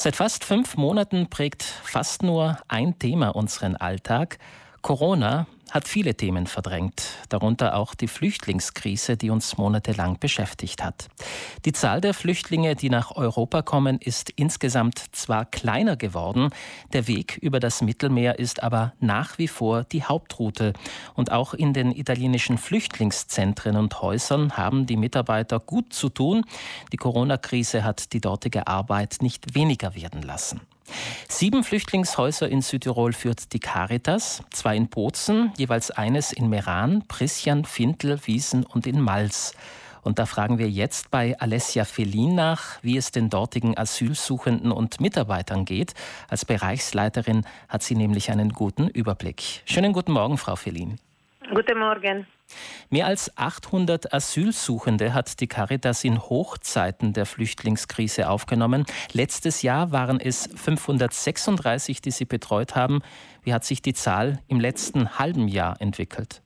Seit fast fünf Monaten prägt fast nur ein Thema unseren Alltag. Corona hat viele Themen verdrängt, darunter auch die Flüchtlingskrise, die uns monatelang beschäftigt hat. Die Zahl der Flüchtlinge, die nach Europa kommen, ist insgesamt zwar kleiner geworden, der Weg über das Mittelmeer ist aber nach wie vor die Hauptroute. Und auch in den italienischen Flüchtlingszentren und Häusern haben die Mitarbeiter gut zu tun. Die Corona-Krise hat die dortige Arbeit nicht weniger werden lassen. Sieben Flüchtlingshäuser in Südtirol führt die Caritas, zwei in Bozen, jeweils eines in Meran, Prisjan, Fintel, Wiesen und in Mals. Und da fragen wir jetzt bei Alessia Felin nach, wie es den dortigen Asylsuchenden und Mitarbeitern geht. Als Bereichsleiterin hat sie nämlich einen guten Überblick. Schönen guten Morgen, Frau Felin. Guten Morgen. Mehr als 800 Asylsuchende hat die Caritas in Hochzeiten der Flüchtlingskrise aufgenommen. Letztes Jahr waren es 536, die sie betreut haben. Wie hat sich die Zahl im letzten halben Jahr entwickelt?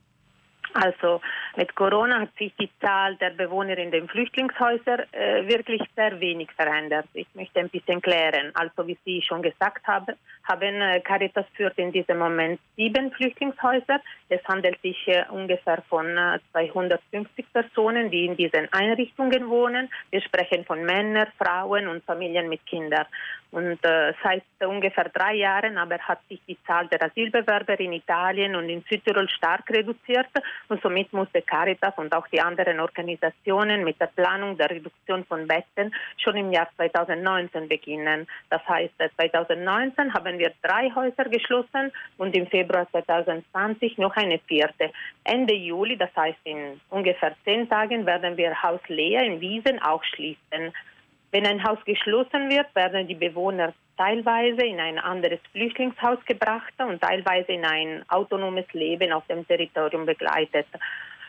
Also mit Corona hat sich die Zahl der Bewohner in den Flüchtlingshäusern äh, wirklich sehr wenig verändert. Ich möchte ein bisschen klären. Also wie Sie schon gesagt haben, haben äh, Caritas führt in diesem Moment sieben Flüchtlingshäuser. Es handelt sich äh, ungefähr von 250 äh, Personen, die in diesen Einrichtungen wohnen. Wir sprechen von Männern, Frauen und Familien mit Kindern. Und äh, seit ungefähr drei Jahren aber hat sich die Zahl der Asylbewerber in Italien und in Südtirol stark reduziert und somit musste Caritas und auch die anderen Organisationen mit der Planung der Reduktion von Betten schon im Jahr 2019 beginnen. Das heißt, 2019 haben wir drei Häuser geschlossen und im Februar 2020 noch eine vierte. Ende Juli, das heißt in ungefähr zehn Tagen, werden wir Haus Lea in Wiesen auch schließen. Wenn ein Haus geschlossen wird, werden die Bewohner teilweise in ein anderes Flüchtlingshaus gebracht und teilweise in ein autonomes Leben auf dem Territorium begleitet.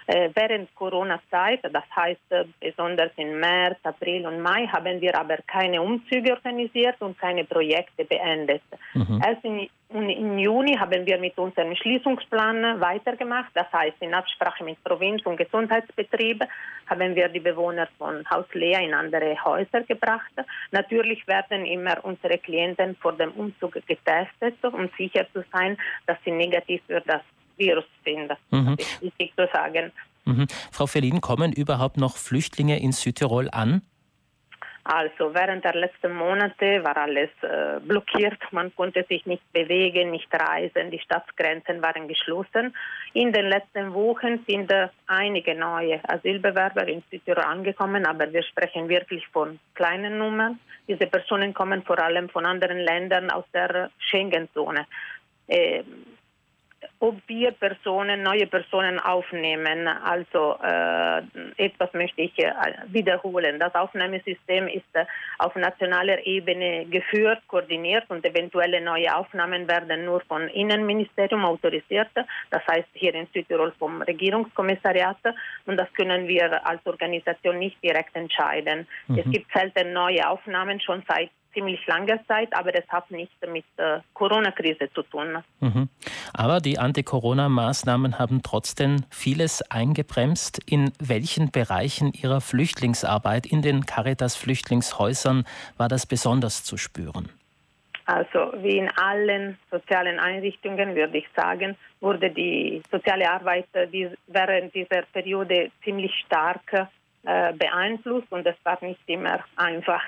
Äh, während Corona-Zeit, das heißt äh, besonders im März, April und Mai, haben wir aber keine Umzüge organisiert und keine Projekte beendet. Mhm. Erst in, im Juni haben wir mit unserem Schließungsplan weitergemacht. Das heißt, in Absprache mit Provinz und Gesundheitsbetrieb haben wir die Bewohner von Haus Lea in andere Häuser gebracht. Natürlich werden immer unsere Klienten vor dem Umzug getestet, um sicher zu sein, dass sie negativ für das Virus sind. Mhm. Das ist wichtig zu sagen. Mhm. Frau Felin, kommen überhaupt noch Flüchtlinge in Südtirol an? Also während der letzten Monate war alles äh, blockiert, man konnte sich nicht bewegen, nicht reisen, die Staatsgrenzen waren geschlossen. In den letzten Wochen sind äh, einige neue Asylbewerber in Südtirol angekommen, aber wir sprechen wirklich von kleinen Nummern. Diese Personen kommen vor allem von anderen Ländern aus der Schengen-Zone. Äh, ob wir Personen, neue Personen aufnehmen. Also äh, etwas möchte ich äh, wiederholen. Das Aufnahmesystem ist äh, auf nationaler Ebene geführt, koordiniert und eventuelle neue Aufnahmen werden nur vom Innenministerium autorisiert. Das heißt hier in Südtirol vom Regierungskommissariat und das können wir als Organisation nicht direkt entscheiden. Mhm. Es gibt selten neue Aufnahmen schon seit ziemlich langer Zeit, aber das hat nichts mit der Corona-Krise zu tun. Mhm. Aber die Anti-Corona-Maßnahmen haben trotzdem vieles eingebremst. In welchen Bereichen Ihrer Flüchtlingsarbeit in den Caritas-Flüchtlingshäusern war das besonders zu spüren? Also wie in allen sozialen Einrichtungen würde ich sagen, wurde die soziale Arbeit während dieser Periode ziemlich stark äh, beeinflusst und es war nicht immer einfach.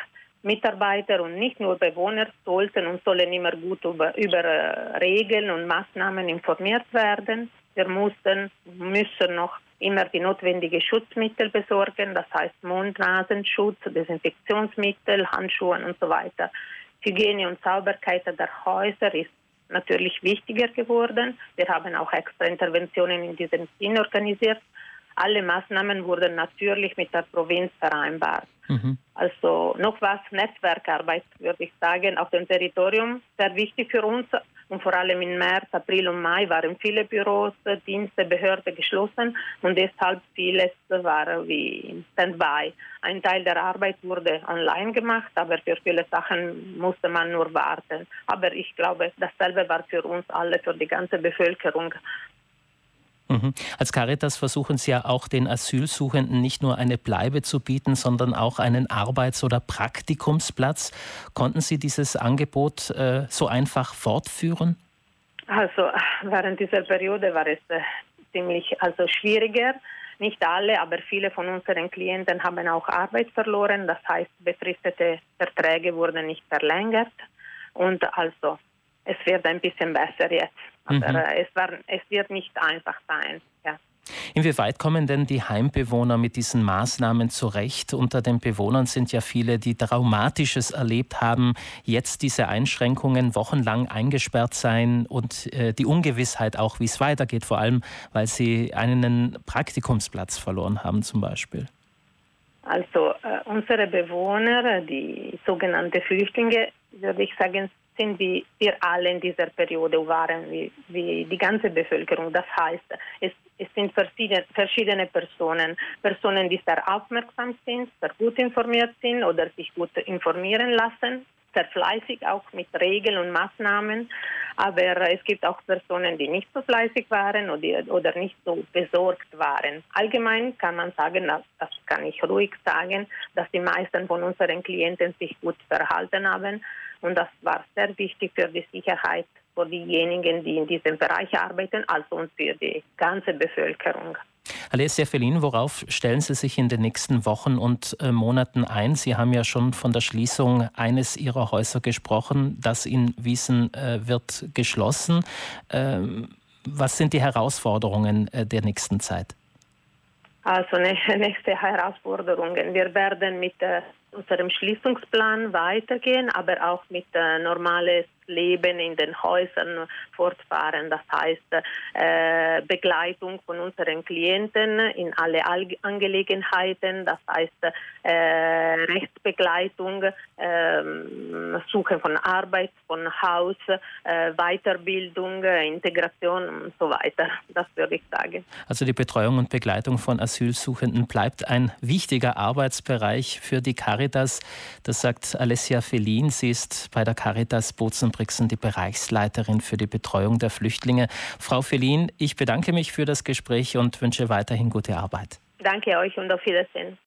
Mitarbeiter und nicht nur Bewohner sollten und sollen immer gut über, über äh, Regeln und Maßnahmen informiert werden. Wir mussten, müssen noch immer die notwendigen Schutzmittel besorgen, das heißt Mund, Nasenschutz, Desinfektionsmittel, Handschuhe und so weiter. Hygiene und Sauberkeit der Häuser ist natürlich wichtiger geworden. Wir haben auch extra Interventionen in diesem Sinn organisiert. Alle Maßnahmen wurden natürlich mit der Provinz vereinbart. Mhm. Also noch was, Netzwerkarbeit würde ich sagen, auf dem Territorium, sehr wichtig für uns. Und vor allem im März, April und Mai waren viele Büros, Dienste, Behörden geschlossen und deshalb vieles war wie Standby. Ein Teil der Arbeit wurde online gemacht, aber für viele Sachen musste man nur warten. Aber ich glaube, dasselbe war für uns alle, für die ganze Bevölkerung Mhm. Als Caritas versuchen Sie ja auch den Asylsuchenden nicht nur eine Bleibe zu bieten, sondern auch einen Arbeits- oder Praktikumsplatz. Konnten Sie dieses Angebot äh, so einfach fortführen? Also während dieser Periode war es äh, ziemlich also schwieriger. Nicht alle, aber viele von unseren Klienten haben auch Arbeit verloren. Das heißt, befristete Verträge wurden nicht verlängert. Und also es wird ein bisschen besser jetzt. Aber mhm. es, war, es wird nicht einfach sein. Ja. Inwieweit kommen denn die Heimbewohner mit diesen Maßnahmen zurecht? Unter den Bewohnern sind ja viele, die Traumatisches erlebt haben, jetzt diese Einschränkungen wochenlang eingesperrt sein und äh, die Ungewissheit auch, wie es weitergeht, vor allem weil sie einen Praktikumsplatz verloren haben zum Beispiel. Also äh, unsere Bewohner, die sogenannten Flüchtlinge, würde ich sagen, sind wie wir alle in dieser Periode waren, wie, wie die ganze Bevölkerung. Das heißt, es, es sind verschiedene, verschiedene Personen, Personen, die sehr aufmerksam sind, sehr gut informiert sind oder sich gut informieren lassen, sehr fleißig auch mit Regeln und Maßnahmen. Aber es gibt auch Personen, die nicht so fleißig waren oder, nicht so besorgt waren. Allgemein kann man sagen, das kann ich ruhig sagen, dass die meisten von unseren Klienten sich gut verhalten haben und das war sehr wichtig für die Sicherheit für diejenigen, die in diesem Bereich arbeiten, also und für die ganze Bevölkerung. Alessia Felin, worauf stellen Sie sich in den nächsten Wochen und äh, Monaten ein? Sie haben ja schon von der Schließung eines Ihrer Häuser gesprochen. Das in Wiesen äh, wird geschlossen. Ähm, was sind die Herausforderungen äh, der nächsten Zeit? Also nächste Herausforderungen. Wir werden mit unserem Schließungsplan weitergehen, aber auch mit äh, normales Leben in den Häusern fortfahren. Das heißt äh, Begleitung von unseren Klienten in alle Angelegenheiten, das heißt äh, Rechtsbegleitung, äh, Suche von Arbeit, von Haus, äh, Weiterbildung, Integration und so weiter. Das würde ich sagen. Also die Betreuung und Begleitung von Asylsuchenden bleibt ein wichtiger Arbeitsbereich für die Caritas. Das sagt Alessia Felin. Sie ist bei der Caritas Bozen Brixen die Bereichsleiterin für die Betreuung der Flüchtlinge. Frau Felin, ich bedanke mich für das Gespräch und wünsche weiterhin gute Arbeit. Danke euch und auf Wiedersehen.